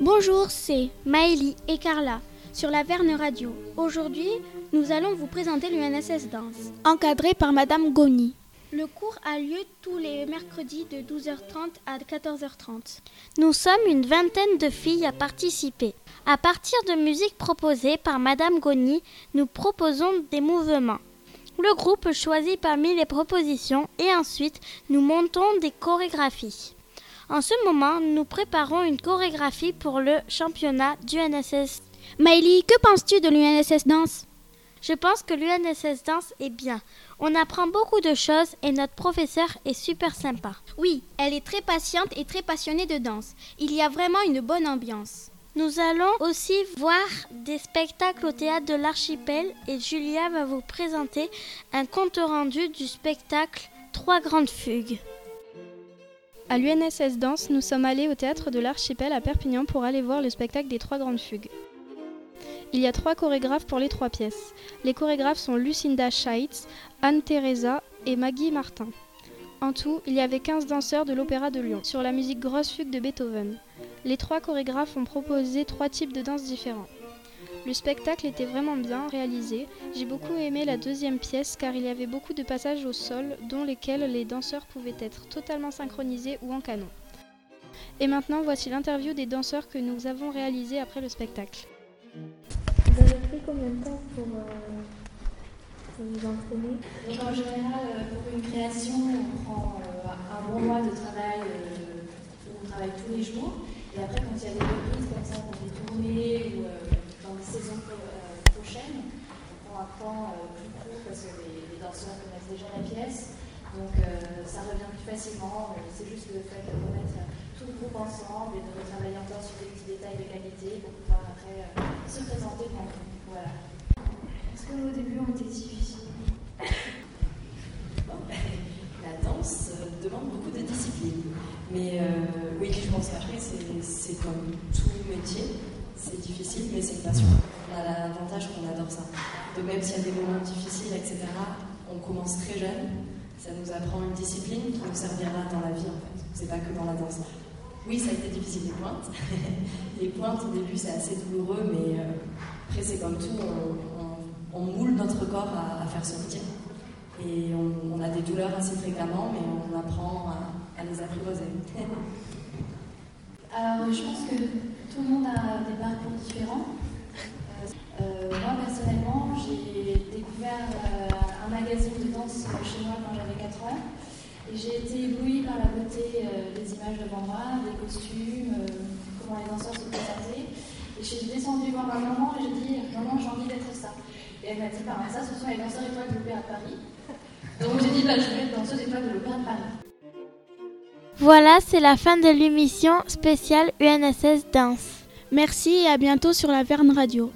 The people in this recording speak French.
Bonjour, c'est Maëlie et Carla sur la Verne Radio. Aujourd'hui, nous allons vous présenter l'UNSS Danse, encadré par Madame Goni. Le cours a lieu tous les mercredis de 12h30 à 14h30. Nous sommes une vingtaine de filles à participer. À partir de musique proposée par Madame Goni, nous proposons des mouvements. Le groupe choisit parmi les propositions et ensuite nous montons des chorégraphies. En ce moment, nous préparons une chorégraphie pour le championnat du NSS. Maëlie, que penses-tu de l'UNSS Danse Je pense que l'UNSS Danse est bien. On apprend beaucoup de choses et notre professeur est super sympa. Oui, elle est très patiente et très passionnée de danse. Il y a vraiment une bonne ambiance. Nous allons aussi voir des spectacles au théâtre de l'Archipel et Julia va vous présenter un compte rendu du spectacle Trois grandes fugues. À l'UNSS Danse, nous sommes allés au théâtre de l'Archipel à Perpignan pour aller voir le spectacle des Trois grandes fugues. Il y a trois chorégraphes pour les trois pièces. Les chorégraphes sont Lucinda Scheitz, Anne-Theresa et Maggie Martin. En tout, il y avait 15 danseurs de l'Opéra de Lyon sur la musique Grosse Fugue de Beethoven. Les trois chorégraphes ont proposé trois types de danses différents. Le spectacle était vraiment bien réalisé. J'ai beaucoup aimé la deuxième pièce car il y avait beaucoup de passages au sol dont lesquels les danseurs pouvaient être totalement synchronisés ou en canon. Et maintenant, voici l'interview des danseurs que nous avons réalisé après le spectacle. Vous avez pris combien de temps pour, euh, pour vous entraîner? Donc en général, euh, pour une création, on prend euh, un bon mois de travail euh, où on travaille tous les jours. Et après, quand il y a des reprises comme ça, pour des tournées ou pro- euh, prochaines, on prend un temps euh, plus court parce que les, les danseurs connaissent déjà la pièce. Donc euh, ça revient plus facilement. C'est juste le fait de remettre tout le groupe ensemble et de retravailler encore sur des petits détails de qualité pour pouvoir après euh, se présenter devant vous. Voilà. Est-ce que vos débuts ont été difficiles La danse demande beaucoup de discipline. Mais euh, oui, je pense qu'après, c'est comme tout métier. C'est difficile, mais c'est une passion. On a l'avantage qu'on adore ça. Donc même s'il y a des moments difficiles, etc., on commence très jeune. Ça nous apprend une discipline qui nous servira dans la vie, en fait. C'est pas que dans la danse. Oui, ça a été difficile, les pointes. les pointes, au début, c'est assez douloureux, mais euh, après, c'est comme tout. On, moule notre corps à, faire métier. Et on, on a des douleurs assez fréquemment, mais on apprend à, à les apprivoiser. Alors, je pense que tout le monde a des parcours différents. Euh, euh, moi, personnellement, j'ai découvert euh, un magazine de danse chez moi quand j'avais 4 ans. Et j'ai été éblouie par la beauté euh, des images devant moi, des costumes, euh, comment les danseurs se présentaient. Et je suis descendue voir ma maman et j'ai dit Maman, j'ai envie d'être ça. Et elle m'a dit Bah, ça, ce sont les danseurs étoiles de l'Opéra de Paris. Donc j'ai dit bah, Je vais être danseuse étoile de l'Opéra de Paris. Voilà, c'est la fin de l'émission spéciale UNSS Danse. Merci et à bientôt sur la Verne Radio.